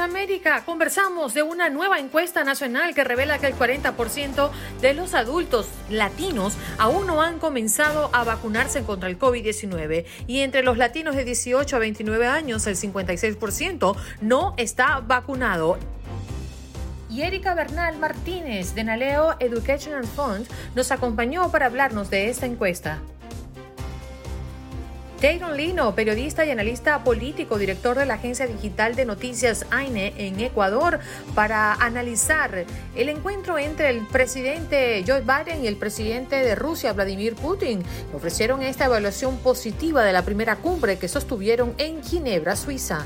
América conversamos de una nueva encuesta nacional que revela que el 40% de los adultos latinos aún no han comenzado a vacunarse contra el COVID-19 y entre los latinos de 18 a 29 años el 56% no está vacunado. Y Erika Bernal Martínez de Naleo Educational Fund nos acompañó para hablarnos de esta encuesta. Dayron Lino, periodista y analista político, director de la agencia digital de noticias AINE en Ecuador, para analizar el encuentro entre el presidente Joe Biden y el presidente de Rusia, Vladimir Putin. Ofrecieron esta evaluación positiva de la primera cumbre que sostuvieron en Ginebra, Suiza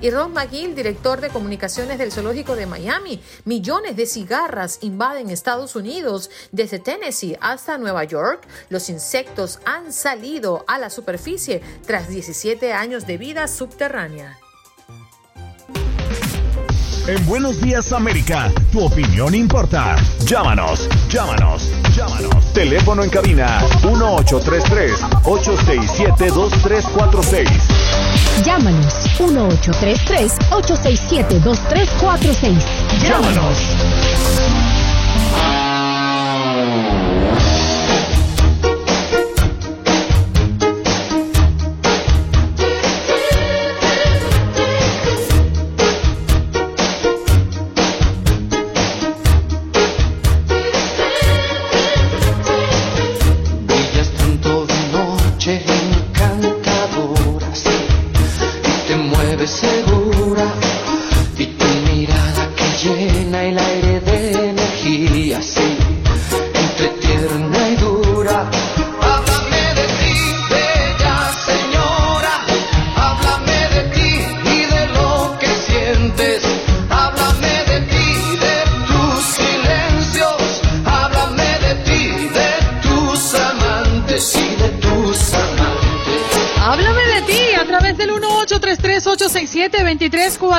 y Ron McGill, director de comunicaciones del Zoológico de Miami. Millones de cigarras invaden Estados Unidos desde Tennessee hasta Nueva York. Los insectos han salido a la superficie tras 17 años de vida subterránea. En Buenos Días América, tu opinión importa. Llámanos, llámanos, llámanos. Teléfono en cabina 1833-867-2346. Llámanos 1833-867-2346. Llámanos.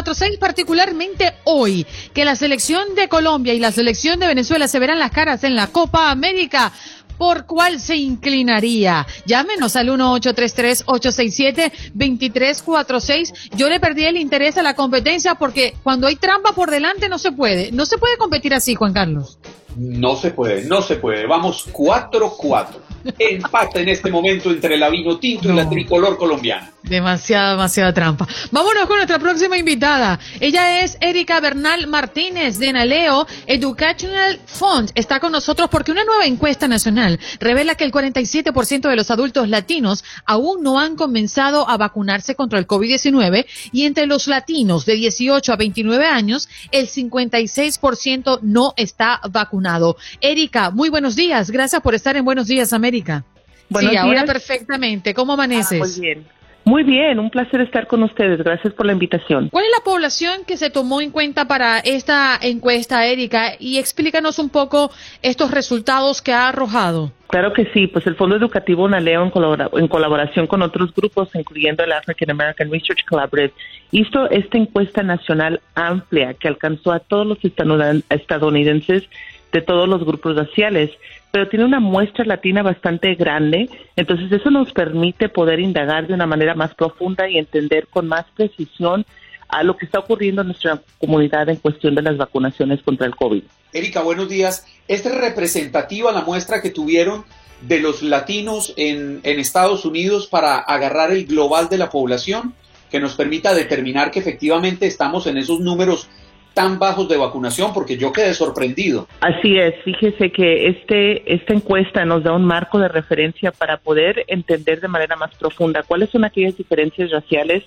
1833-867-2346, particularmente hoy, que la selección de Colombia y la selección de Venezuela se verán las caras en la Copa América. ¿Por cuál se inclinaría? Llámenos al 1833-867-2346. Yo le perdí el interés a la competencia porque cuando hay trampa por delante no se puede. No se puede competir así, Juan Carlos. No se puede, no se puede. Vamos 4-4. Empate en este momento entre la vino tinto y la tricolor colombiana. Demasiada, demasiada trampa. Vámonos con nuestra próxima invitada. Ella es Erika Bernal Martínez de Naleo Educational Fund. Está con nosotros porque una nueva encuesta nacional revela que el 47% de los adultos latinos aún no han comenzado a vacunarse contra el COVID-19 y entre los latinos de 18 a 29 años, el 56% no está vacunado. Erika, muy buenos días. Gracias por estar en Buenos Días, América. Buenos sí, ahora días. perfectamente. ¿Cómo amaneces? Ah, muy bien. Muy bien, un placer estar con ustedes. Gracias por la invitación. ¿Cuál es la población que se tomó en cuenta para esta encuesta, Erika? Y explícanos un poco estos resultados que ha arrojado. Claro que sí, pues el Fondo Educativo Naleo, en, en colaboración con otros grupos, incluyendo el African American Research Collaborative, hizo esta encuesta nacional amplia que alcanzó a todos los estadoun- estadounidenses de todos los grupos raciales, pero tiene una muestra latina bastante grande, entonces eso nos permite poder indagar de una manera más profunda y entender con más precisión a lo que está ocurriendo en nuestra comunidad en cuestión de las vacunaciones contra el COVID. Erika, buenos días. ¿Es representativa la muestra que tuvieron de los latinos en, en Estados Unidos para agarrar el global de la población? Que nos permita determinar que efectivamente estamos en esos números tan bajos de vacunación? Porque yo quedé sorprendido. Así es, fíjese que este, esta encuesta nos da un marco de referencia para poder entender de manera más profunda cuáles son aquellas diferencias raciales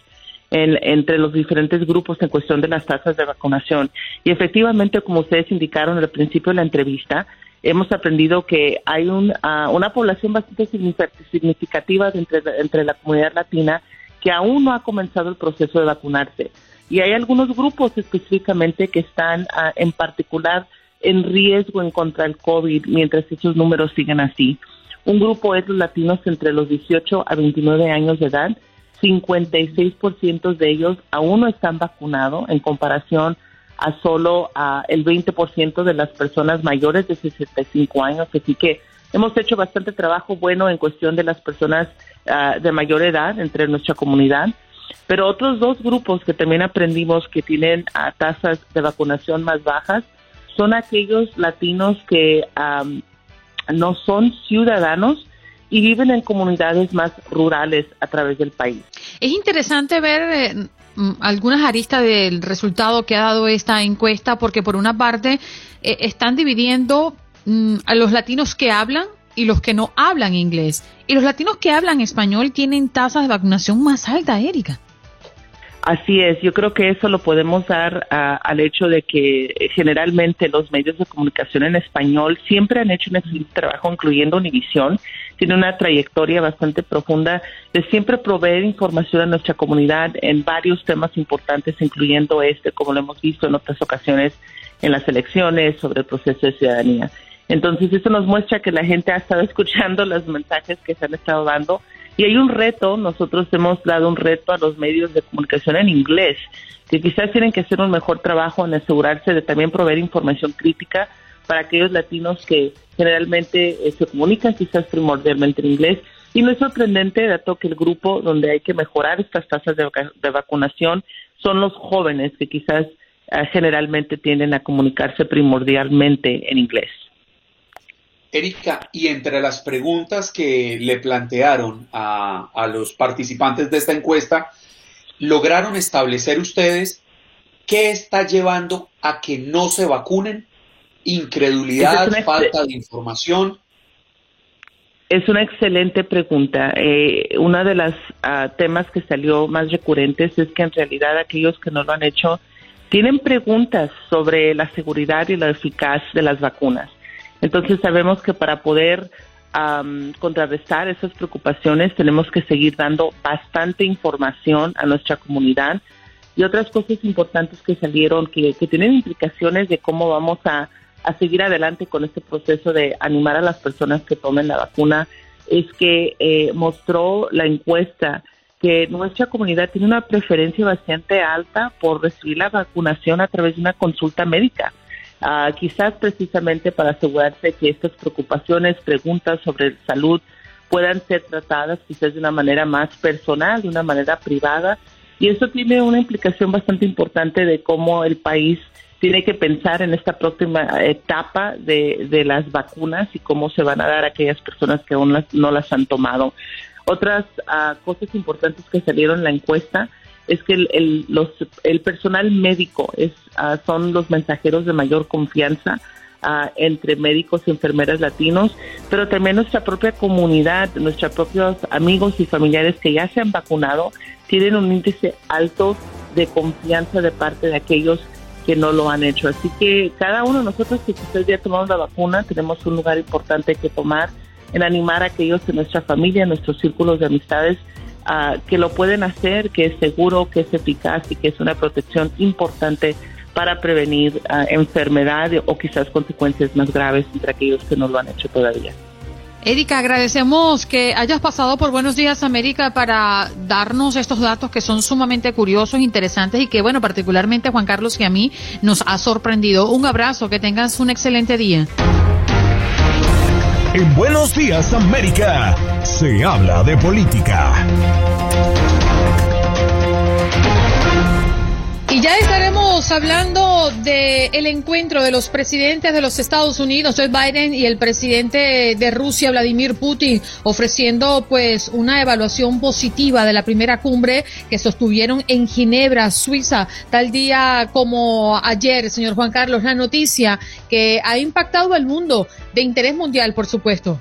entre los diferentes grupos en cuestión de las tasas de vacunación. Y efectivamente, como ustedes indicaron al principio de la entrevista, hemos aprendido que hay ah, una población bastante significativa entre, entre la comunidad latina que aún no ha comenzado el proceso de vacunarse. Y hay algunos grupos específicamente que están ah, en particular en riesgo en contra del COVID mientras esos números siguen así. Un grupo es los latinos entre los 18 a 29 años de edad. 56% de ellos aún no están vacunados en comparación a solo a el 20% de las personas mayores de 65 años. Así que hemos hecho bastante trabajo bueno en cuestión de las personas ah, de mayor edad entre nuestra comunidad. Pero otros dos grupos que también aprendimos que tienen tasas de vacunación más bajas son aquellos latinos que no son ciudadanos y viven en comunidades más rurales a través del país. Es interesante ver eh, algunas aristas del resultado que ha dado esta encuesta, porque por una parte eh, están dividiendo mm, a los latinos que hablan y los que no hablan inglés. Y los latinos que hablan español tienen tasas de vacunación más altas, Erika. Así es, yo creo que eso lo podemos dar al hecho de que generalmente los medios de comunicación en español siempre han hecho un excelente trabajo, incluyendo Univisión, tiene una trayectoria bastante profunda de siempre proveer información a nuestra comunidad en varios temas importantes, incluyendo este, como lo hemos visto en otras ocasiones en las elecciones, sobre el proceso de ciudadanía. Entonces, eso nos muestra que la gente ha estado escuchando los mensajes que se han estado dando y hay un reto, nosotros hemos dado un reto a los medios de comunicación en inglés, que quizás tienen que hacer un mejor trabajo en asegurarse de también proveer información crítica para aquellos latinos que generalmente eh, se comunican quizás primordialmente en inglés. Y no es sorprendente, dato que el grupo donde hay que mejorar estas tasas de, vacunación son los jóvenes que quizás eh, generalmente tienden a comunicarse primordialmente en inglés. Erika, y entre las preguntas que le plantearon a, los participantes de esta encuesta, ¿lograron establecer ustedes qué está llevando a que no se vacunen? ¿Incredulidad, falta de información? Es una excelente pregunta. Eh, una de las ah, temas que salió más recurrentes es que en realidad aquellos que no lo han hecho tienen preguntas sobre la seguridad y la eficacia de las vacunas. Entonces sabemos que para poder contrarrestar esas preocupaciones tenemos que seguir dando bastante información a nuestra comunidad y otras cosas importantes que salieron que, tienen implicaciones de cómo vamos a, seguir adelante con este proceso de animar a las personas que tomen la vacuna es que eh, mostró la encuesta que nuestra comunidad tiene una preferencia bastante alta por recibir la vacunación a través de una consulta médica. Ah, quizás precisamente para asegurarse que estas preocupaciones, preguntas sobre salud puedan ser tratadas quizás de una manera más personal, de una manera privada. Y eso tiene una implicación bastante importante de cómo el país tiene que pensar en esta próxima etapa de, de las vacunas y cómo se van a dar a aquellas personas que aún no las han tomado. Otras ah, cosas importantes que salieron en la encuesta es que el, los, el personal médico es, ah, son los mensajeros de mayor confianza ah, entre médicos y enfermeras latinos, pero también nuestra propia comunidad, nuestros propios amigos y familiares que ya se han vacunado, tienen un índice alto de confianza de parte de aquellos que no lo han hecho. Así que cada uno de nosotros que ustedes ya tomamos la vacuna, tenemos un lugar importante que tomar en animar a aquellos de nuestra familia, nuestros círculos de amistades, que lo pueden hacer, que es seguro, que es eficaz y que es una protección importante para prevenir enfermedad o quizás consecuencias más graves entre aquellos que no lo han hecho todavía. Erika, agradecemos que hayas pasado por Buenos Días América para darnos estos datos que son sumamente curiosos, interesantes y que, bueno, particularmente a Juan Carlos y a mí nos ha sorprendido. Un abrazo, que tengas un excelente día. En Buenos Días América se habla de política. Y ya estaremos Estamos hablando del el encuentro de los presidentes de los Estados Unidos, Joe Biden, y el presidente de Rusia, Vladimir Putin, ofreciendo pues una evaluación positiva de la primera cumbre que sostuvieron en Ginebra, Suiza, tal día como ayer, señor Juan Carlos, la noticia que ha impactado al mundo de interés mundial, por supuesto.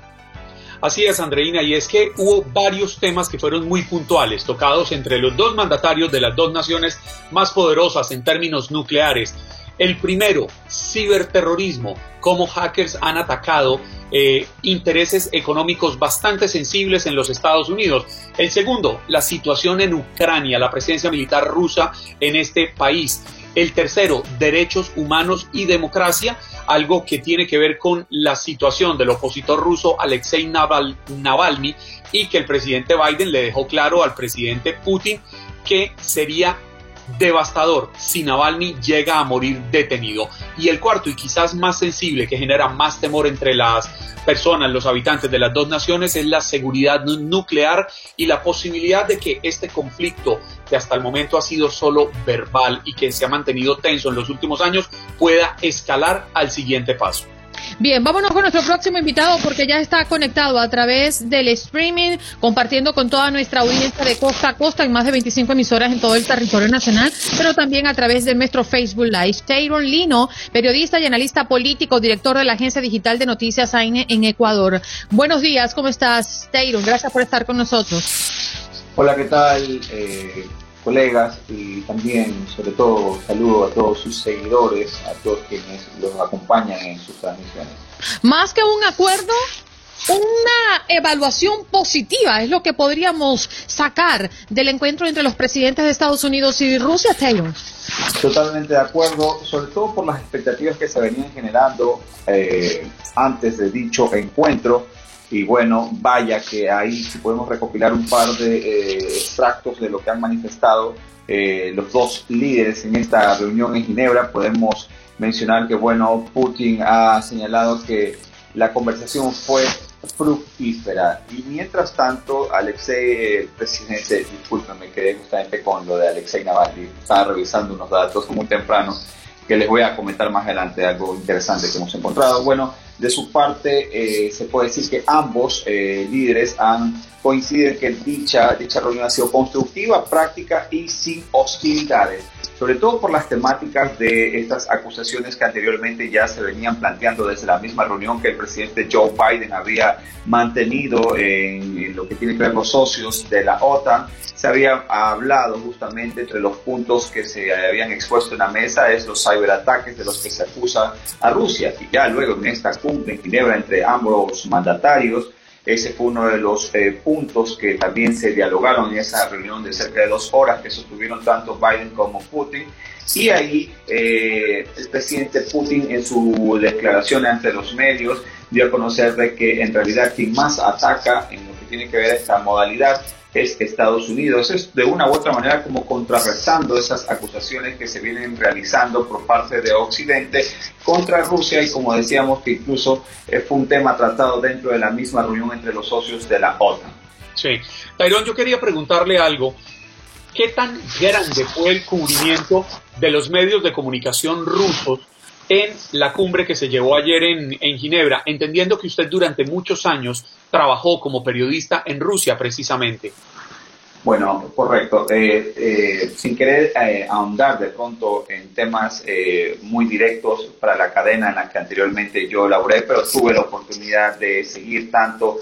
Así es, Andreina, y es que hubo varios temas que fueron muy puntuales, tocados entre los dos mandatarios de las dos naciones más poderosas en términos nucleares. El primero, ciberterrorismo, cómo hackers han atacado eh, intereses económicos bastante sensibles en los Estados Unidos. El segundo, la situación en Ucrania, la presencia militar rusa en este país. El tercero, derechos humanos y democracia, algo que tiene que ver con la situación del opositor ruso Alexei Navalny y que el presidente Biden le dejó claro al presidente Putin que sería devastador si Navalny llega a morir detenido. Y el cuarto, y quizás más sensible, que genera más temor entre las personas, los habitantes de las dos naciones, es la seguridad nuclear y la posibilidad de que este conflicto, que hasta el momento ha sido solo verbal y que se ha mantenido tenso en los últimos años, pueda escalar al siguiente paso. Bien, vámonos con nuestro próximo invitado porque ya está conectado a través del streaming, compartiendo con toda nuestra audiencia de costa a costa en más de 25 emisoras en todo el territorio nacional, pero también a través de nuestro Facebook Live. Tayron Lino, periodista y analista político, director de la agencia digital de noticias AINE en Ecuador. Buenos días, ¿cómo estás, Tayron? Gracias por estar con nosotros. Hola, ¿qué tal? Eh, colegas y también, sobre todo, saludo a todos sus seguidores, a todos quienes los acompañan en sus transmisiones. Más que un acuerdo, una evaluación positiva es lo que podríamos sacar del encuentro entre los presidentes de Estados Unidos y Rusia, Taylor. Totalmente de acuerdo, sobre todo por las expectativas que se venían generando eh, antes de dicho encuentro y bueno, vaya que ahí si podemos recopilar un par de eh, extractos de lo que han manifestado eh, los dos líderes en esta reunión en Ginebra, podemos mencionar que bueno, Putin ha señalado que la conversación fue fructífera y mientras tanto Alexei, el presidente, discúlpeme, quedé justamente con lo de Alexei Navalny, estaba revisando unos datos muy temprano que les voy a comentar más adelante, algo interesante que hemos encontrado. Bueno, de su parte, eh, se puede decir que ambos eh, líderes han coincidido que dicha, dicha reunión ha sido constructiva, práctica y sin hostilidades sobre todo por las temáticas de estas acusaciones que anteriormente ya se venían planteando desde la misma reunión que el presidente Joe Biden había mantenido en, lo que tiene que ver los socios de la OTAN. Se había hablado justamente entre los puntos que se habían expuesto en la mesa es los ciberataques de los que se acusa a Rusia. Y ya luego en esta cumbre en Ginebra entre ambos mandatarios, ese fue uno de los eh, puntos que también se dialogaron en esa reunión de cerca de dos horas que sostuvieron tanto Biden como Putin. Y ahí eh, el presidente Putin en su declaración ante los medios dio a conocer de que en realidad quien más ataca en lo que tiene que ver esta modalidad es Estados Unidos. Es de una u otra manera como contrarrestando esas acusaciones que se vienen realizando por parte de Occidente contra Rusia y como decíamos que incluso eh, fue un tema tratado dentro de la misma reunión entre los socios de la OTAN. Sí. Tairón, yo quería preguntarle algo. ¿Qué tan grande fue el cubrimiento de los medios de comunicación rusos en la cumbre que se llevó ayer en, Ginebra, entendiendo que usted durante muchos años trabajó como periodista en Rusia precisamente. Bueno, correcto. Eh, eh, sin querer eh, ahondar de pronto en temas muy directos para la cadena en la que anteriormente yo laboré, pero tuve la oportunidad de seguir tanto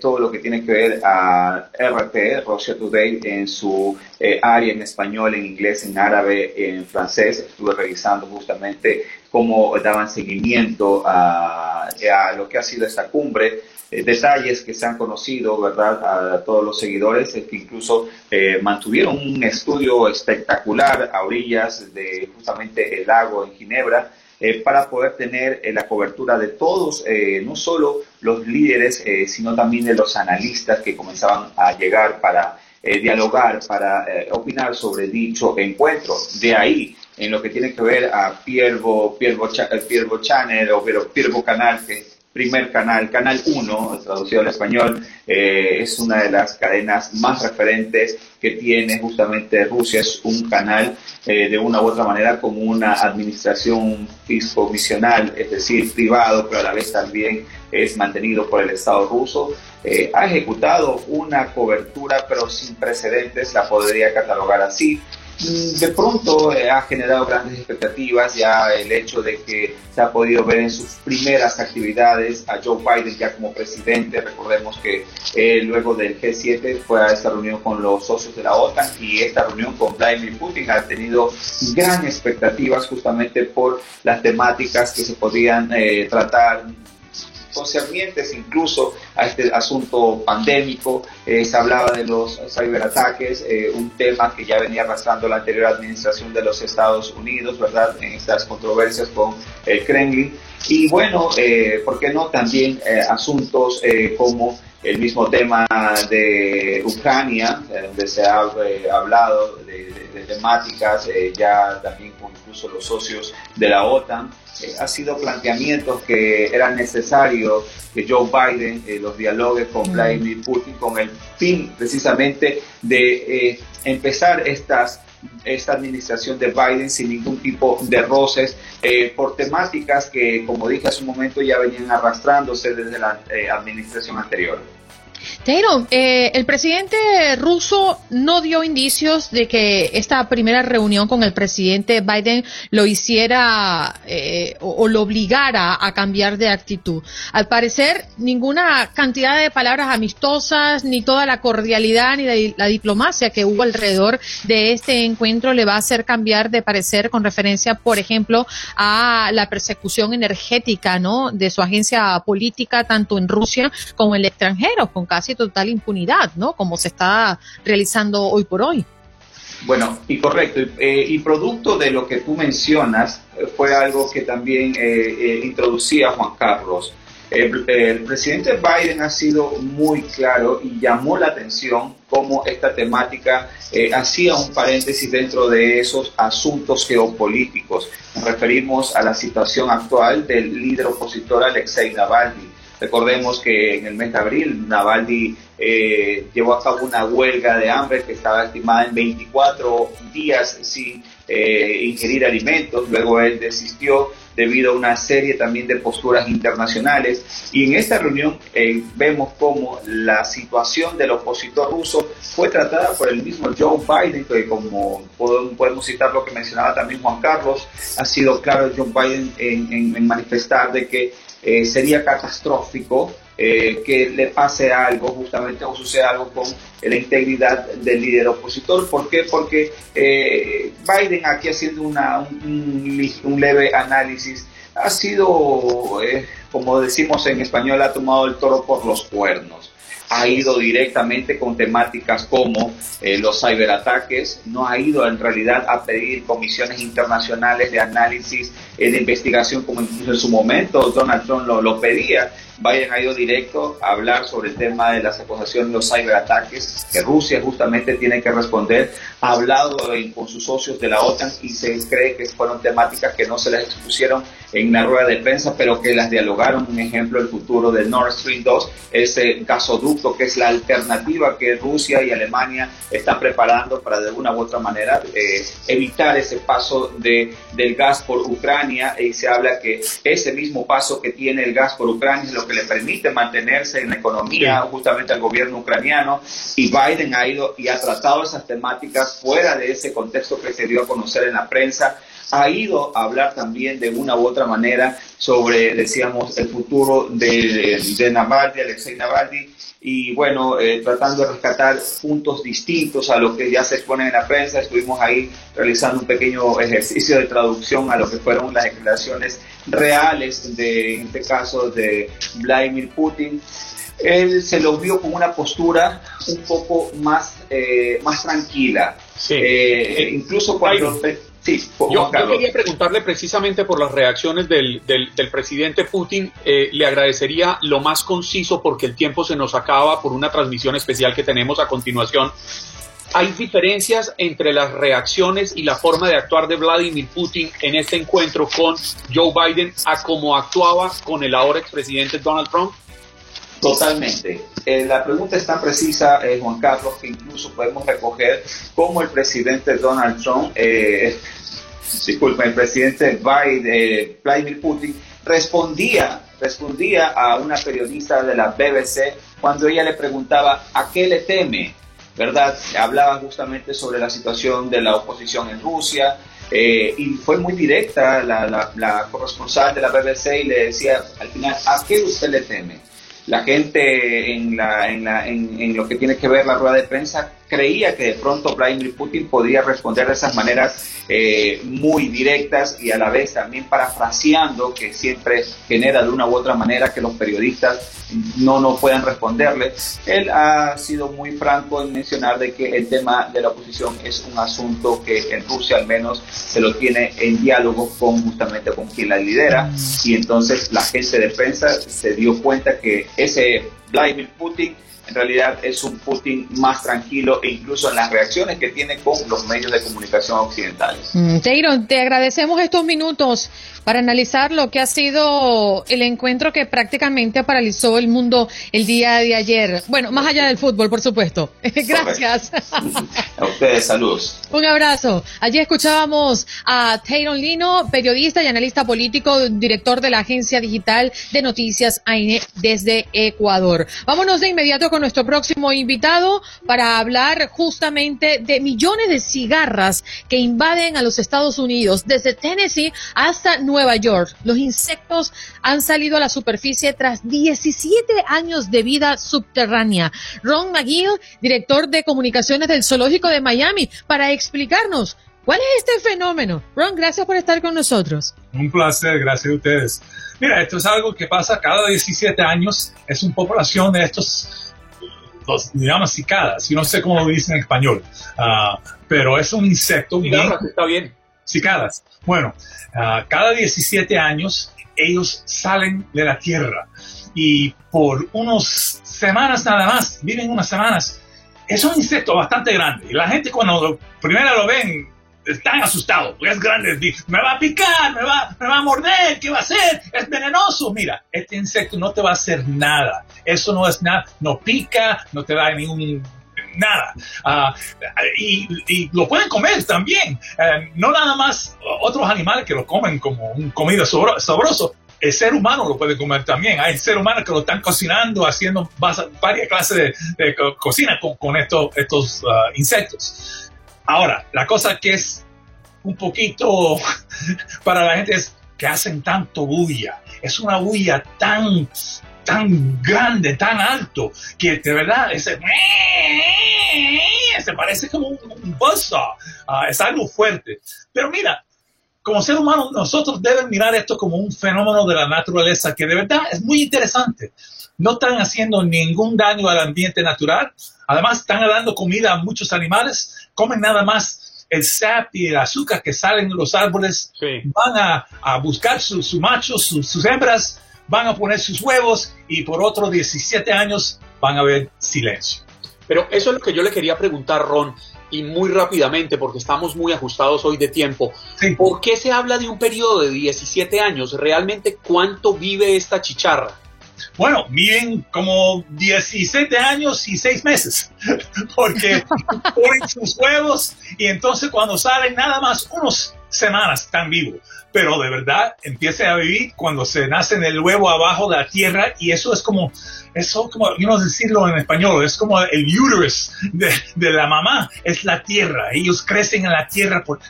todo lo que tiene que ver a RT, Russia Today, en su área en español, en inglés, en árabe, en francés. Estuve revisando justamente cómo daban seguimiento a, lo que ha sido esta cumbre eh, detalles que se han conocido, ¿verdad?, a todos los seguidores, es que incluso eh, mantuvieron un estudio espectacular a orillas de justamente el lago en Ginebra, eh, para poder tener la cobertura de todos, no solo los líderes, sino también de los analistas que comenzaban a llegar para dialogar, para opinar sobre dicho encuentro. De ahí, en lo que tiene que ver a Piervo, Piervo, Piervo Channel o Piervo Canal, que primer canal, Canal 1, traducido al español, eh, es una de las cadenas más referentes que tiene justamente Rusia. Es un canal eh, de una u otra manera como una administración fisco-misional, es decir, privado, pero a la vez también es mantenido por el Estado ruso. Eh, ha ejecutado una cobertura, pero sin precedentes, la podría catalogar así de pronto eh, ha generado grandes expectativas ya el hecho de que se ha podido ver en sus primeras actividades a Joe Biden ya como presidente. Recordemos que eh, luego del G7 fue a esta reunión con los socios de la OTAN y esta reunión con Vladimir Putin ha tenido grandes expectativas justamente por las temáticas que se podían eh, tratar concernientes incluso a este asunto pandémico. Eh, se hablaba de los ciberataques, eh, un tema que ya venía arrastrando la anterior administración de los Estados Unidos, ¿verdad? En estas controversias con el Kremlin. Y bueno, eh, ¿por qué no también asuntos como el mismo tema de Ucrania, donde se ha hablado de, temáticas ya también con incluso los socios de la OTAN? Eh, ha sido planteamientos que eran necesarios que Joe Biden eh, los dialogue con mm. Vladimir Putin con el fin precisamente de eh, empezar estas esta administración de Biden sin ningún tipo de roces por temáticas que, como dije hace un momento, ya venían arrastrándose desde la administración anterior. Teiro, eh, el presidente ruso no dio indicios de que esta primera reunión con el presidente Biden lo hiciera eh, o, lo obligara a cambiar de actitud. Al parecer, ninguna cantidad de palabras amistosas, ni toda la cordialidad, ni la, diplomacia que hubo alrededor de este encuentro le va a hacer cambiar de parecer con referencia, por ejemplo, a la persecución energética, ¿no? De su agencia política, tanto en Rusia como en el extranjero, casi total impunidad, ¿no? Como se está realizando hoy por hoy. Bueno, y correcto, eh, y producto de lo que tú mencionas, eh, fue algo que también eh, introducía Juan Carlos. El, presidente Biden ha sido muy claro y llamó la atención cómo esta temática hacía un paréntesis dentro de esos asuntos geopolíticos. Nos referimos a la situación actual del líder opositor Alexei Navalny Recordemos que en el mes de abril Navalny eh, llevó a cabo una huelga de hambre que estaba estimada en 24 días sin eh, ingerir alimentos. Luego él desistió debido a una serie también de posturas internacionales. Y en esta reunión eh, vemos cómo la situación del opositor ruso fue tratada por el mismo Joe Biden, que como podemos citar lo que mencionaba también Juan Carlos, ha sido claro Joe Biden en, en manifestar de que eh, sería catastrófico eh, que le pase algo justamente o suceda algo con la integridad del líder opositor. ¿Por qué? Porque eh, Biden aquí haciendo una, un, un, leve análisis ha sido, como decimos en español, ha tomado el toro por los cuernos ha ido directamente con temáticas como eh, los ciberataques, no ha ido en realidad a pedir comisiones internacionales de análisis, eh, de investigación como incluso en su momento Donald Trump lo, lo pedía. Biden ha ido directo a hablar sobre el tema de las acusaciones de los ciberataques, que Rusia justamente tiene que responder. Ha hablado con sus socios de la OTAN y se cree que fueron temáticas que no se les expusieron en la rueda de prensa, pero que las dialogaron. Un ejemplo, el futuro del Nord Stream 2, ese gasoducto que es la alternativa que Rusia y Alemania están preparando para de una u otra manera eh, evitar ese paso de, del gas por Ucrania. Y se habla que ese mismo paso que tiene el gas por Ucrania lo que le permite mantenerse en la economía justamente al gobierno ucraniano y Biden ha ido y ha tratado esas temáticas fuera de ese contexto que se dio a conocer en la prensa ha ido a hablar también de una u otra manera sobre, decíamos, el futuro de, de Navalny, Alexei Navalny, y bueno, eh, tratando de rescatar puntos distintos a lo que ya se expone en la prensa. Estuvimos ahí realizando un pequeño ejercicio de traducción a lo que fueron las declaraciones reales de, en este caso, de Vladimir Putin. Él se lo vio con una postura un poco más, eh, más tranquila. Eh, incluso cuando... Sí, yo, quería preguntarle precisamente por las reacciones del, del, presidente Putin. Eh, le agradecería lo más conciso porque el tiempo se nos acaba por una transmisión especial que tenemos a continuación. ¿Hay diferencias entre las reacciones y la forma de actuar de Vladimir Putin en este encuentro con Joe Biden a cómo actuaba con el ahora expresidente Donald Trump? Totalmente. Eh, la pregunta es tan precisa, eh, Juan Carlos, que incluso podemos recoger cómo el presidente Donald Trump, eh, disculpen, el presidente Biden, eh, Vladimir Putin, respondía, respondía a una periodista de la BBC cuando ella le preguntaba a qué le teme, ¿verdad? Hablaban justamente sobre la situación de la oposición en Rusia, eh, y fue muy directa la, corresponsal de la BBC y le decía al final, ¿a qué usted le teme? La gente en, la, en, la, en, en lo que tiene que ver la rueda de prensa creía que de pronto Vladimir Putin podría responder de esas maneras eh, muy directas y a la vez también parafraseando que siempre genera de una u otra manera que los periodistas no, no puedan responderle. Él ha sido muy franco en mencionar de que el tema de la oposición es un asunto que en Rusia al menos se lo tiene en diálogo con justamente con quien la lidera y entonces la gente de prensa se dio cuenta que ese Vladimir Putin en realidad es un Putin más tranquilo e incluso en las reacciones que tiene con los medios de comunicación occidentales. Mm, te agradecemos estos minutos para analizar lo que ha sido el encuentro que prácticamente paralizó el mundo el día de ayer. Bueno, más allá del fútbol, por supuesto. Gracias. A ustedes, saludos. Un abrazo. Allí escuchábamos a Tayron Lino, periodista y analista político, director de la agencia digital de noticias AINE desde Ecuador. Vámonos de inmediato con nuestro próximo invitado para hablar justamente de millones de cigarras que invaden a los Estados Unidos, desde Tennessee hasta Nueva York. Los insectos han salido a la superficie tras 17 años de vida subterránea. Ron McGill, director de comunicaciones del Zoológico de Miami, para explicarnos cuál es este fenómeno. Ron, gracias por estar con nosotros. Un placer, gracias a ustedes. Mira, esto es algo que pasa cada 17 años. Es una población de estos, los digamos cicadas. Yo no sé cómo lo dicen en español, uh, pero es un insecto. Cigarras, bien, está bien. Cicadas. Bueno, uh, cada 17 años ellos salen de la tierra y por unas semanas nada más, viven unas semanas. Es un insecto bastante grande y la gente cuando primero lo ven están asustados, porque es grande, me va a picar, me va, me va a morder, ¿qué va a hacer? Es venenoso. Mira, este insecto no te va a hacer nada. Eso no es nada, no pica, no te da ningún nada. Uh, y, y, lo pueden comer también. Uh, no nada más otros animales que lo comen como un comida sabroso. El ser humano lo puede comer también. Hay seres humanos que lo están cocinando, haciendo varias clases de, cocina con, estos, estos uh, insectos. Ahora, la cosa que es un poquito para la gente es que hacen tanto bulla. Es una bulla tan, tan grande, tan alto, que de verdad ese, se parece como un, un buzzsaw. Uh, es algo fuerte. Pero mira, como ser humano, nosotros debemos mirar esto como un fenómeno de la naturaleza que de verdad es muy interesante. No están haciendo ningún daño al ambiente natural. Además, están dando comida a muchos animales. Comen nada más el sap y el azúcar que salen de los árboles. Sí. Van a, a buscar sus su machos, su, sus hembras, van a poner sus huevos y por otros 17 años van a ver silencio. Pero eso es lo que yo le quería preguntar, Ron y muy rápidamente, porque estamos muy ajustados hoy de tiempo. Sí. ¿Por qué se habla de un periodo de 17 años? ¿Realmente cuánto vive esta chicharra? Bueno, viven como 17 años y 6 meses, porque ponen sus huevos y entonces cuando salen nada más unas semanas están vivos. Pero de verdad empiezan a vivir cuando se nace en el huevo abajo de la tierra y eso es como, eso como, yo no sé decirlo en español, es como el uterus de, de la mamá, es la tierra. Ellos crecen en la tierra por,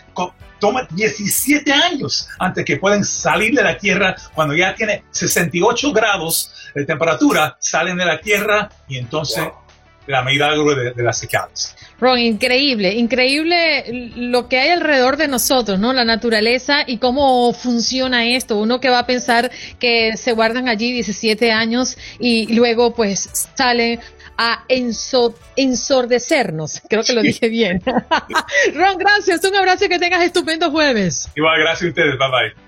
toma 17 años antes que pueden salir de la Tierra cuando ya tiene 68 grados de temperatura, salen de la Tierra y entonces. La milagro de, de las cicadas. Ron, increíble, increíble lo que hay alrededor de nosotros, ¿no? La naturaleza y cómo funciona esto. Uno que va a pensar que se guardan allí 17 años y luego pues salen a enso ensordecernos. Creo que lo dije bien. Ron, gracias. Un abrazo y que tengas estupendo jueves. Igual, gracias a ustedes. Bye bye.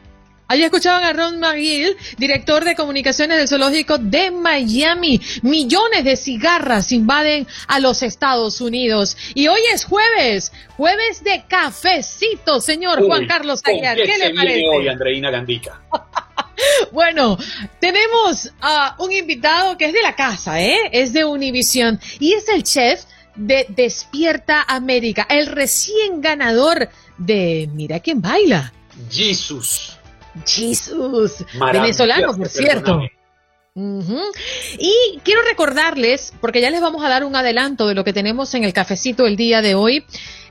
Allí escuchaban a Ron McGill, director de comunicaciones del zoológico de Miami. Millones de cigarras invaden a los Estados Unidos. Y hoy es jueves, jueves de cafecito, señor Juan Carlos Aguiar. ¿Qué, le parece? hoy, Andreina Gandica? bueno, tenemos a un invitado que es de la casa, ¿eh? Es de Univision y es el chef de Despierta América, el recién ganador de Mira quién baila. Jesus. Jesus. Venezolano, por cierto. Y quiero recordarles, porque ya les vamos a dar un adelanto de lo que tenemos en el cafecito el día de hoy.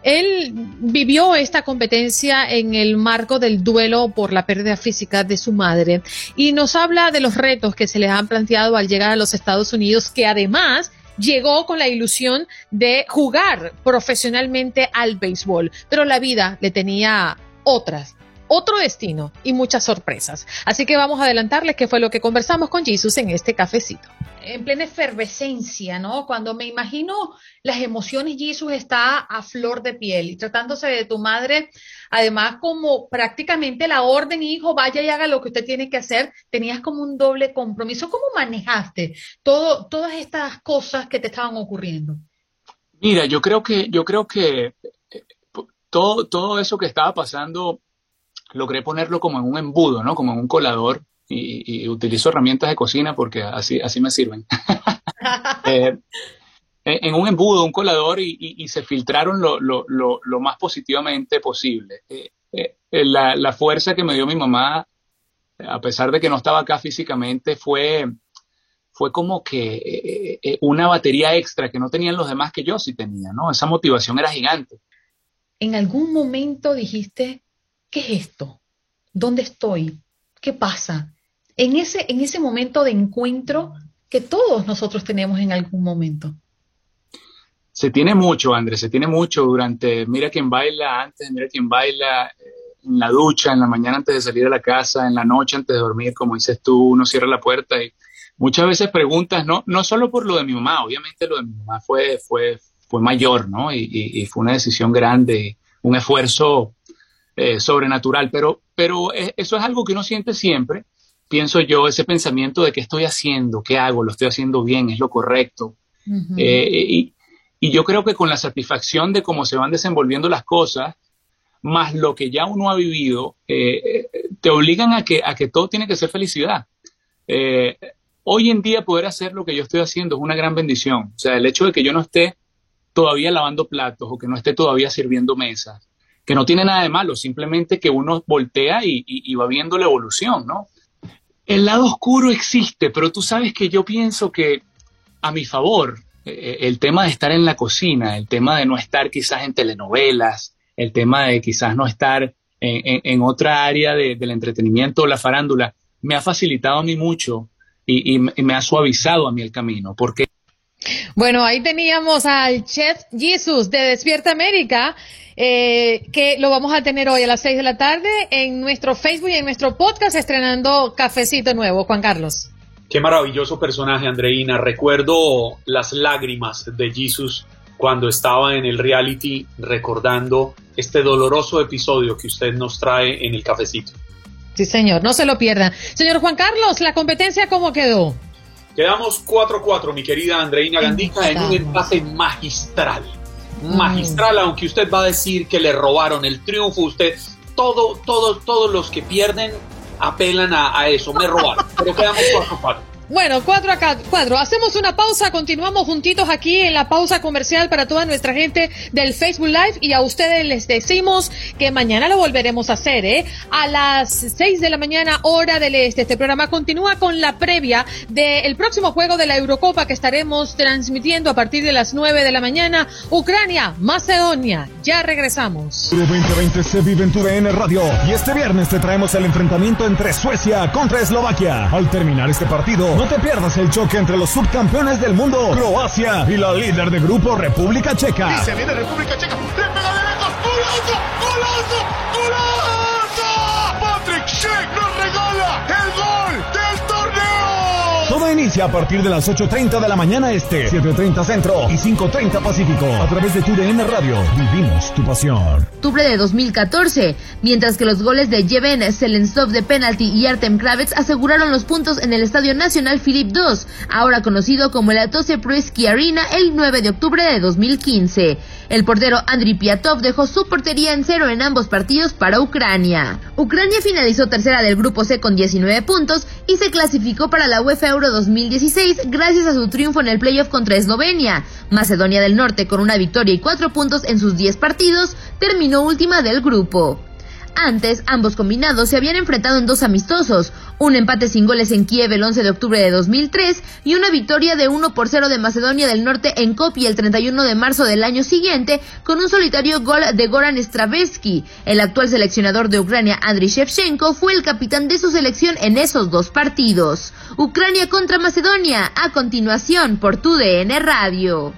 Él vivió esta competencia en el marco del duelo por la pérdida física de su madre y nos habla de los retos que se les han planteado al llegar a los Estados Unidos, que además llegó con la ilusión de jugar profesionalmente al béisbol, pero la vida le tenía otras otro destino y muchas sorpresas. Así que vamos a adelantarles qué fue lo que conversamos con Jesus en este cafecito. En plena efervescencia, ¿no? Cuando me imagino las emociones, Jesus está a flor de piel y tratándose de tu madre, además como prácticamente la orden, hijo, vaya y haga lo que usted tiene que hacer, tenías como un doble compromiso. ¿Cómo manejaste todo, todas estas cosas que te estaban ocurriendo? Mira, yo creo que, yo creo que eh, todo, todo eso que estaba pasando logré ponerlo como en un embudo, ¿no? Como en un colador y, utilizo herramientas de cocina porque así, así me sirven. Eh, en un embudo, un colador y, se filtraron lo, lo, lo, más positivamente posible. Eh, eh, la, la, fuerza que me dio mi mamá, a pesar de que no estaba acá físicamente, fue, fue como que una batería extra que no tenían los demás que yo sí tenía, ¿no? Esa motivación era gigante. ¿En algún momento dijiste, ¿qué es esto? ¿Dónde estoy? ¿Qué pasa? En ese, en ese momento de encuentro que todos nosotros tenemos en algún momento. Se tiene mucho, Andrés, se tiene mucho durante, mira quién baila antes, mira quién baila eh, en la ducha, en la mañana antes de salir a la casa, en la noche antes de dormir, como dices tú, uno cierra la puerta y muchas veces preguntas, no, no solo por lo de mi mamá, obviamente lo de mi mamá fue, fue, fue mayor, ¿no? Y fue una decisión grande, un esfuerzo eh, sobrenatural, pero, pero eh, eso es algo que uno siente siempre, pienso yo, ese pensamiento de qué estoy haciendo, qué hago, lo estoy haciendo bien, es lo correcto. Eh, y, y, yo creo que con la satisfacción de cómo se van desenvolviendo las cosas, más lo que ya uno ha vivido, te obligan a que, a que todo tiene que ser felicidad. hoy en día poder hacer lo que yo estoy haciendo es una gran bendición. O sea, el hecho de que yo no esté todavía lavando platos o que no esté todavía sirviendo mesas, que no tiene nada de malo, simplemente que uno voltea y, va viendo la evolución, ¿no? El lado oscuro existe, pero tú sabes que yo pienso que a mi favor, eh, eh, el tema de estar en la cocina, el tema de no estar quizás en telenovelas, el tema de quizás no estar en, otra área del entretenimiento o la farándula, me ha facilitado a mí mucho y, y me ha suavizado a mí el camino, porque bueno, ahí teníamos al chef Jesus de Despierta América, eh, que lo vamos a tener hoy a las seis de la tarde en nuestro Facebook y en nuestro podcast estrenando Cafecito Nuevo. Juan Carlos. Qué maravilloso personaje, Andreina. Recuerdo las lágrimas de Jesus cuando estaba en el reality recordando este doloroso episodio que usted nos trae en el cafecito. Sí, señor, no se lo pierdan. Señor Juan Carlos, ¿la competencia cómo quedó? Quedamos 4-4, mi querida Andreina Gandica, en un empate magistral. Mm. Magistral, aunque usted va a decir que le robaron el triunfo, usted, todo, todos, todos los que pierden apelan a, eso, me robaron. Pero quedamos 4-4. Bueno, cuatro acá, cuatro. Hacemos una pausa, continuamos juntitos aquí en la pausa comercial para toda nuestra gente del Facebook Live y a ustedes les decimos que mañana lo volveremos a hacer, ¿eh? A las seis de la mañana, hora del este. Este programa continúa con la previa del próximo juego de la Eurocopa que estaremos transmitiendo a partir de las nueve de la mañana. Ucrania, Macedonia. Ya regresamos. 2020 se vive en tu DN Radio y este viernes te traemos el enfrentamiento entre Suecia contra Eslovaquia. Al terminar este partido, no te pierdas el choque entre los subcampeones del mundo, Croacia, y la líder de grupo, República Checa. Y se viene República Checa. ¡Le pega de lejos! ¡Golazo! Inicia a partir de las 8.30 de la mañana este, 7.30 centro y 5.30 pacífico. A través de tu DN Radio, vivimos tu pasión. Octubre de 2014, mientras que los goles de Jeven Selensov de penalti y Artem Kravets aseguraron los puntos en el Estadio Nacional Philip II, ahora conocido como el Atose Pruski Arena, el 9 de octubre de 2015. El portero Andriy Piatov dejó su portería en cero en ambos partidos para Ucrania. Ucrania finalizó tercera del grupo C con 19 puntos y se clasificó para la UEFA Euro 2016 gracias a su triunfo en el playoff contra Eslovenia. Macedonia del Norte, con una victoria y cuatro puntos en sus 10 partidos, terminó última del grupo. Antes, ambos combinados se habían enfrentado en dos amistosos, un empate sin goles en Kiev el 11 de octubre de 2003 y una victoria de 1 por 0 de Macedonia del Norte en Kopi el 31 de marzo del año siguiente con un solitario gol de Goran Stravetsky. El actual seleccionador de Ucrania, Andriy Shevchenko, fue el capitán de su selección en esos dos partidos. Ucrania contra Macedonia, a continuación por tu DN Radio.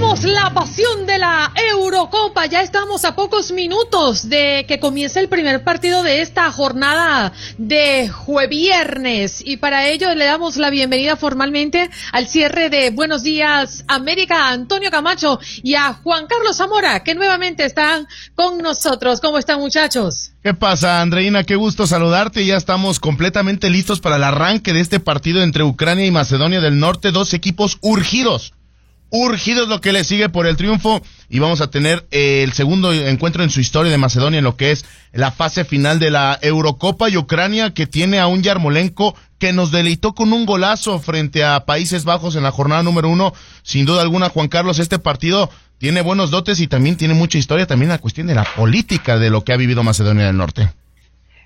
La pasión de la Eurocopa. Ya estamos a pocos minutos de que comience el primer partido de esta jornada de jueviernes. Y para ello le damos la bienvenida formalmente al cierre de Buenos Días América Antonio Camacho y a Juan Carlos Zamora, que nuevamente están con nosotros. ¿Cómo están muchachos? ¿Qué pasa, Andreina? Qué gusto saludarte. Ya estamos completamente listos para el arranque de este partido entre Ucrania y Macedonia del Norte. Dos equipos urgidos urgidos lo que le sigue por el triunfo y vamos a tener eh, el segundo encuentro en su historia de Macedonia en lo que es la fase final de la Eurocopa y Ucrania que tiene a un Yarmolenko que nos deleitó con un golazo frente a Países Bajos en la jornada número uno. Sin duda alguna, Juan Carlos, este partido tiene buenos dotes y también tiene mucha historia, también la cuestión de la política de lo que ha vivido Macedonia del Norte.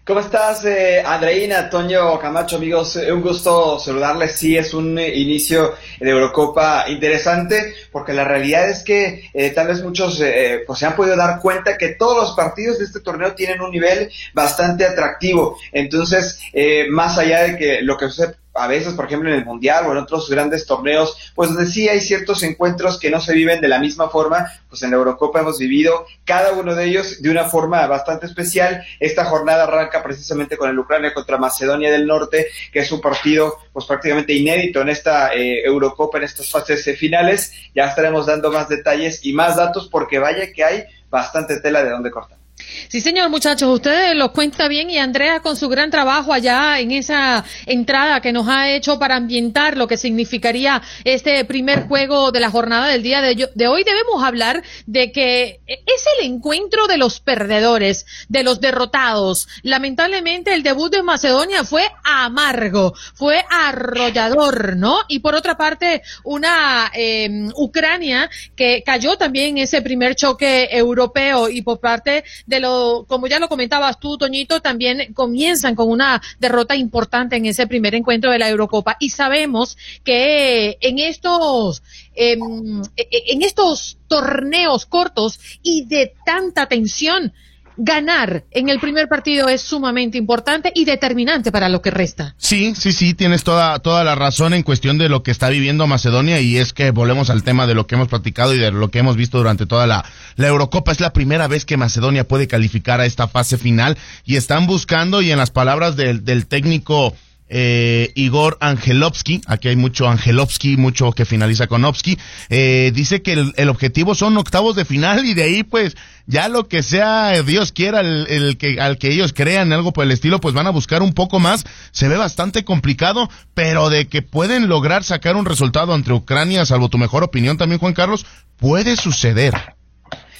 ¿Cómo estás, eh, Andreina, Toño Camacho, amigos? Eh, un gusto saludarles. Sí, es un eh, inicio de Eurocopa interesante, porque la realidad es que eh, tal vez muchos eh, pues se han podido dar cuenta que todos los partidos de este torneo tienen un nivel bastante atractivo. Entonces, eh, más allá de que lo que sucede a veces, por ejemplo, en el Mundial o en otros grandes torneos, pues donde sí hay ciertos encuentros que no se viven de la misma forma, pues en la Eurocopa hemos vivido cada uno de ellos de una forma bastante especial. Esta jornada arranca precisamente con el Ucrania contra Macedonia del Norte, que es un partido pues prácticamente inédito en esta eh, Eurocopa, en estas fases finales. Ya estaremos dando más detalles y más datos porque vaya que hay bastante tela de donde cortar. Sí, señor, muchachos, ustedes lo cuenta bien y Andrea con su gran trabajo allá en esa entrada que nos ha hecho para ambientar lo que significaría este primer juego de la jornada del día de, de hoy, debemos hablar de que es el encuentro de los perdedores, de los derrotados. Lamentablemente el debut de Macedonia fue amargo, fue arrollador, ¿no? Y por otra parte, una eh, Ucrania que cayó también en ese primer choque europeo y por parte de lo, como ya lo comentabas tú, Toñito, también comienzan con una derrota importante en ese primer encuentro de la Eurocopa. Y sabemos que en estos, eh, en estos torneos cortos y de tanta tensión, ganar en el primer partido es sumamente importante y determinante para lo que resta. Sí, sí, sí, tienes toda, toda la razón en cuestión de lo que está viviendo Macedonia y es que volvemos al tema de lo que hemos platicado y de lo que hemos visto durante toda la, la Eurocopa. Es la primera vez que Macedonia puede calificar a esta fase final y están buscando y en las palabras del, del técnico eh, Igor Angelovsky, aquí hay mucho Angelovsky, mucho que finaliza con Ovsky, eh, dice que el, el, objetivo son octavos de final y de ahí pues ya lo que sea Dios quiera el, el, que al que ellos crean algo por el estilo pues van a buscar un poco más, se ve bastante complicado, pero de que pueden lograr sacar un resultado entre Ucrania, salvo tu mejor opinión también Juan Carlos, puede suceder.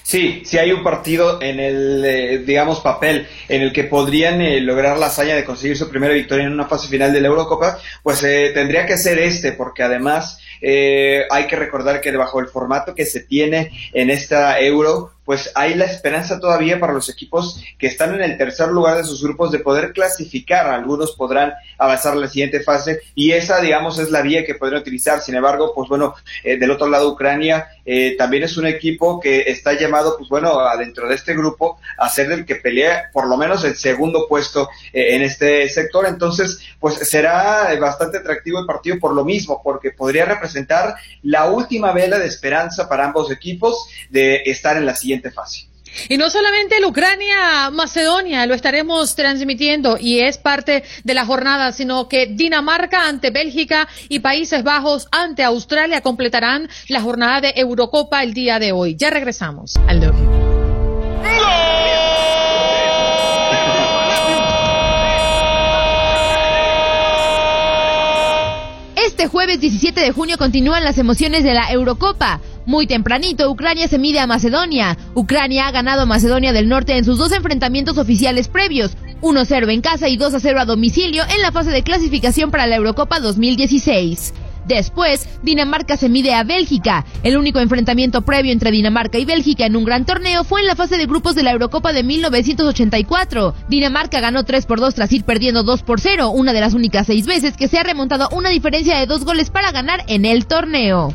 Sí, sí hay un partido en el, eh, digamos, papel en el que podrían eh, lograr la hazaña de conseguir su primera victoria en una fase final de la Eurocopa, pues eh, tendría que ser este, porque además hay que recordar que bajo el formato que se tiene en esta Euro, pues hay la esperanza todavía para los equipos que están en el tercer lugar de sus grupos de poder clasificar. Algunos podrán avanzar a la siguiente fase y esa, digamos, es la vía que podrían utilizar. Sin embargo, pues bueno, eh, del otro lado, Ucrania eh, también es un equipo que está llamado, pues bueno, dentro de este grupo a ser el que pelea por lo menos el segundo puesto eh, en este sector. Entonces, pues será bastante atractivo el partido por lo mismo, porque podría representar la última vela de esperanza para ambos equipos de estar en la siguiente fase. Y no solamente el Ucrania-Macedonia lo estaremos transmitiendo y es parte de la jornada, sino que Dinamarca ante Bélgica y Países Bajos ante Australia completarán la jornada de Eurocopa el día de hoy. Ya regresamos al Este jueves 17 de junio continúan las emociones de la Eurocopa. Muy tempranito, Ucrania se mide a Macedonia. Ucrania ha ganado a Macedonia del Norte en sus dos enfrentamientos oficiales previos, 1-0 en casa y 2-0 a domicilio en la fase de clasificación para la Eurocopa 2016. Después, Dinamarca se mide a Bélgica. El único enfrentamiento previo entre Dinamarca y Bélgica en un gran torneo fue en la fase de grupos de la Eurocopa de 1984. Dinamarca ganó 3 por 2 tras ir perdiendo 2 por 0, una de las únicas seis veces que se ha remontado una diferencia de dos goles para ganar en el torneo.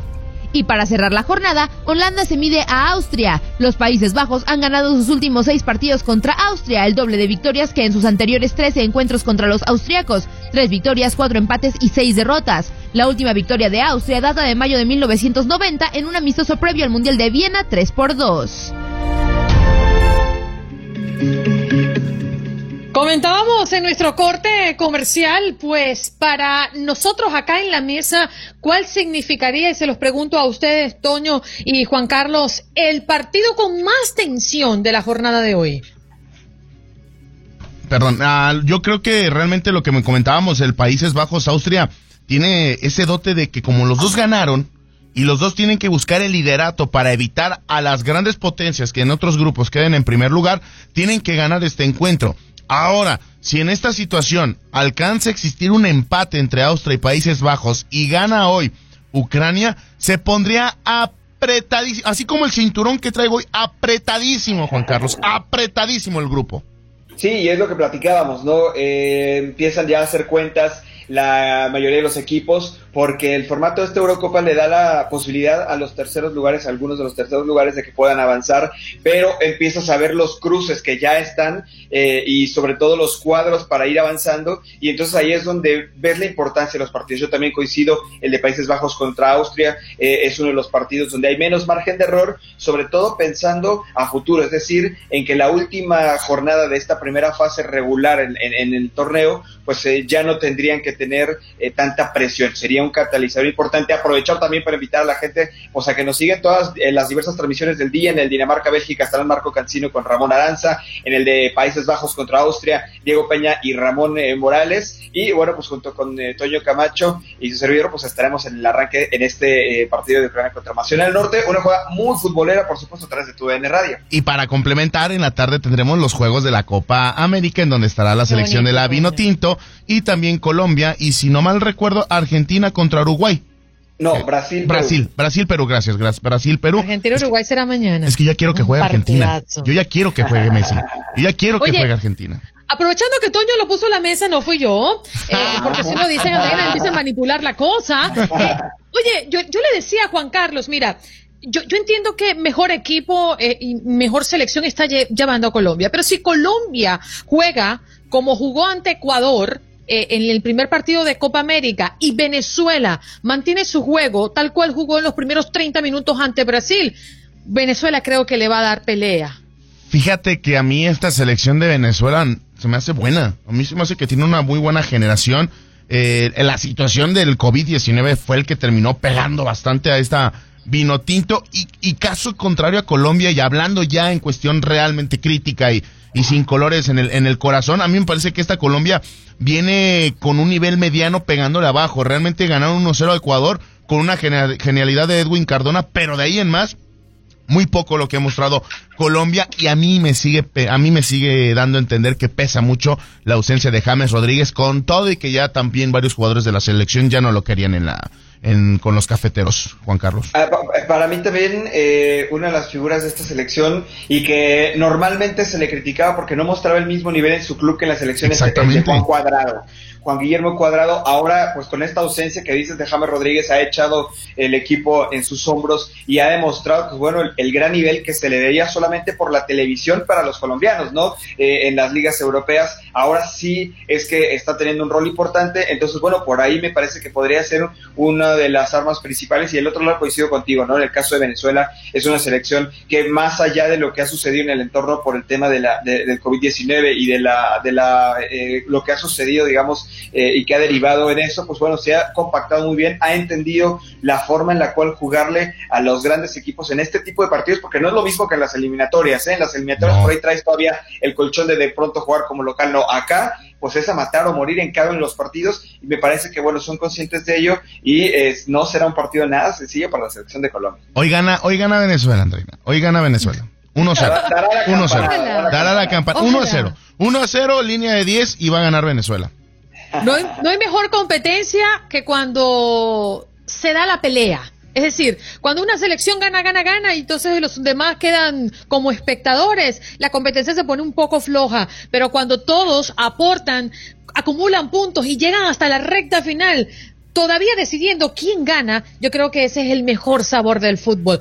Y para cerrar la jornada, Holanda se mide a Austria. Los Países Bajos han ganado sus últimos seis partidos contra Austria, el doble de victorias que en sus anteriores 13 encuentros contra los austriacos. Tres victorias, cuatro empates y seis derrotas. La última victoria de Austria data de mayo de 1990 en un amistoso previo al Mundial de Viena 3 por 2. Comentábamos en nuestro corte comercial, pues para nosotros acá en la mesa, ¿cuál significaría, y se los pregunto a ustedes, Toño y Juan Carlos, el partido con más tensión de la jornada de hoy? Perdón, ah, yo creo que realmente lo que me comentábamos, el Países Bajos, Austria, tiene ese dote de que como los dos ganaron, y los dos tienen que buscar el liderato para evitar a las grandes potencias que en otros grupos queden en primer lugar, tienen que ganar este encuentro. Ahora, si en esta situación alcanza a existir un empate entre Austria y Países Bajos y gana hoy Ucrania, se pondría apretadísimo, así como el cinturón que traigo hoy, apretadísimo, Juan Carlos, apretadísimo el grupo. Sí, y es lo que platicábamos, ¿no? Eh, empiezan ya a hacer cuentas la mayoría de los equipos, porque el formato de esta Eurocopa le da la posibilidad a los terceros lugares, a algunos de los terceros lugares, de que puedan avanzar, pero empiezas a ver los cruces que ya están eh, y sobre todo los cuadros para ir avanzando, y entonces ahí es donde ves la importancia de los partidos. Yo también coincido, el de Países Bajos contra Austria eh, es uno de los partidos donde hay menos margen de error, sobre todo pensando a futuro, es decir, en que la última jornada de esta primera fase regular en, el torneo, pues eh, ya no tendrían que tener eh, tanta presión. Sería un catalizador importante. Aprovechar también para invitar a la gente, o sea, que nos siguen todas eh, las diversas transmisiones del día. En el Dinamarca-Bélgica estarán Marco Cancino con Ramón Aranza. En el de Países Bajos contra Austria, Diego Peña y Ramón eh, Morales. Y bueno, pues junto con Toño Camacho y su servidor, pues estaremos en el arranque en este partido de Ucrania contra Macedonia del Norte. Una jugada muy futbolera, por supuesto, a través de tu DN Radio. Y para complementar, en la tarde tendremos los juegos de la Copa América, en donde estará la selección de la Vino Tinto y también Colombia y si no mal recuerdo, Argentina contra Uruguay. No, eh, Brasil. Brasil, Perú. Brasil, Perú, gracias, gracias. Brasil, Perú. Argentina, Uruguay será mañana. Es que ya quiero que juegue Argentina. Yo ya quiero que juegue Messi. Yo ya quiero que juegue Argentina. Aprovechando que Toño lo puso a la mesa, no fui yo, eh, porque si no dicen, empiezan a manipular la cosa. Eh, oye, yo, yo le decía a Juan Carlos, mira, yo, yo entiendo que mejor equipo y mejor selección está llevando a Colombia, pero si Colombia juega como jugó ante Ecuador, eh, en el primer partido de Copa América y Venezuela mantiene su juego tal cual jugó en los primeros 30 minutos ante Brasil, Venezuela creo que le va a dar pelea. Fíjate que a mí esta selección de Venezuela se me hace buena. A mí se me hace que tiene una muy buena generación. Eh, la situación del COVID-19 fue el que terminó pegando bastante a esta vino tinto y, y, caso contrario a Colombia y hablando ya en cuestión realmente crítica y, y sin colores en el, en el corazón, a mí me parece que esta Colombia viene con un nivel mediano pegándole abajo. Realmente ganaron 1-0 a Ecuador con una genialidad de Edwin Cardona, pero de ahí en más muy poco lo que ha mostrado Colombia y a mí me sigue a mí me sigue dando a entender que pesa mucho la ausencia de James Rodríguez con todo y que ya también varios jugadores de la selección ya no lo querían en la con los cafeteros, Juan Carlos? Ah, para mí también eh, una de las figuras de esta selección y que normalmente se le criticaba porque no mostraba el mismo nivel en su club que en las selecciones de Juan Cuadrado. Juan Guillermo Cuadrado, ahora pues con esta ausencia que dices de James Rodríguez ha echado el equipo en sus hombros y ha demostrado pues bueno el, el gran nivel que se le veía solamente por la televisión para los colombianos, ¿no? Eh, en las ligas europeas, ahora sí es que está teniendo un rol importante, entonces bueno, por ahí me parece que podría ser una de las armas principales y el otro lado coincido contigo, ¿no? En el caso de Venezuela es una selección que más allá de lo que ha sucedido en el entorno por el tema de la, de, del COVID-19 y de la, de la, eh, lo que ha sucedido, digamos, eh, y que ha derivado en eso, pues bueno, se ha compactado muy bien, ha entendido la forma en la cual jugarle a los grandes equipos en este tipo de partidos, porque no es lo mismo que en las eliminatorias, ¿eh? En las eliminatorias por ahí traes todavía el colchón de de pronto jugar como local, no, acá pues es a matar o morir en cada uno de los partidos y me parece que bueno, son conscientes de ello y eh, no será un partido nada sencillo para la selección de Colombia. Hoy gana, hoy gana Venezuela, Andreina. Hoy gana Venezuela. 1-0. 1-0. Dará la campana. 1-0. 1-0, línea de 10 y va a ganar Venezuela. No hay, no hay mejor competencia que cuando se da la pelea. Es decir, cuando una selección gana, gana, gana, y entonces los demás quedan como espectadores, la competencia se pone un poco floja. Pero cuando todos aportan, acumulan puntos y llegan hasta la recta final, todavía decidiendo quién gana, yo creo que ese es el mejor sabor del fútbol.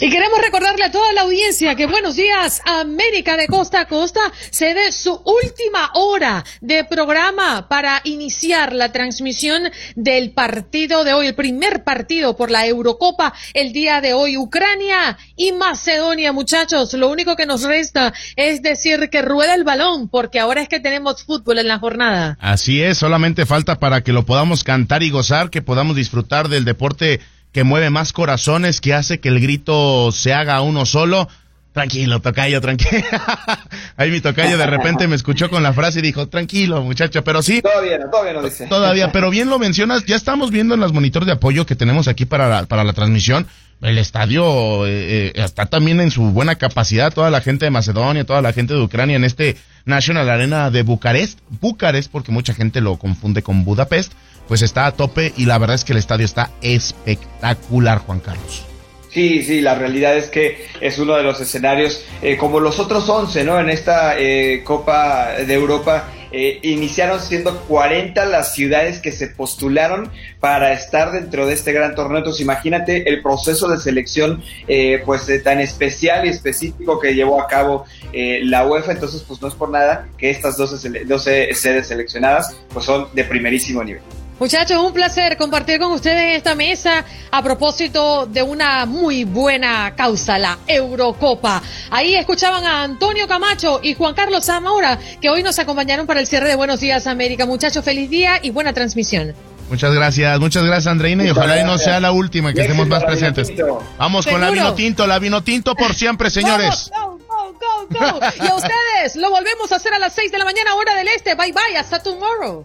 Y queremos recordarle a toda la audiencia que Buenos Días América de Costa a Costa se dé su última hora de programa para iniciar la transmisión del partido de hoy, el primer partido por la Eurocopa el día de hoy, Ucrania y Macedonia, muchachos. Lo único que nos resta es decir que rueda el balón, porque ahora es que tenemos fútbol en la jornada. Así es, solamente falta para que lo podamos cantar y gozar, que podamos disfrutar del deporte que mueve más corazones, que hace que el grito se haga uno solo. Tranquilo, tocayo, tranquilo. Ahí mi tocayo de repente me escuchó con la frase y dijo, tranquilo, muchacho, pero sí. Todavía no, todavía no dice. Todavía, pero bien lo mencionas, ya estamos viendo en los monitores de apoyo que tenemos aquí para la, para la transmisión. El estadio eh, eh, está también en su buena capacidad, toda la gente de Macedonia, toda la gente de Ucrania en este National Arena de Bucarest, Bucarest, porque mucha gente lo confunde con Budapest, pues está a tope y la verdad es que el estadio está espectacular, Juan Carlos. Sí, sí, la realidad es que es uno de los escenarios, eh, como los otros 11, ¿no? En esta eh, Copa de Europa, eh, iniciaron siendo 40 las ciudades que se postularon para estar dentro de este gran torneo. Entonces, imagínate el proceso de selección, eh, pues eh, tan especial y específico que llevó a cabo eh, la UEFA. Entonces, pues no es por nada que estas 12, sele- 12 sedes seleccionadas, pues son de primerísimo nivel. Muchachos, un placer compartir con ustedes en esta mesa a propósito de una muy buena causa, la Eurocopa. Ahí escuchaban a Antonio Camacho y Juan Carlos Zamora, que hoy nos acompañaron para el cierre de Buenos Días América. Muchachos, feliz día y buena transmisión. Muchas gracias, muchas gracias Andreina y ojalá y no sea la última, que Y estemos éxito más presentes. Vamos con la vino tinto, la vino tinto por siempre, señores. Go, go, go, go. Y a ustedes lo volvemos a hacer a las 6 de la mañana, hora del este. Bye bye, hasta tomorrow.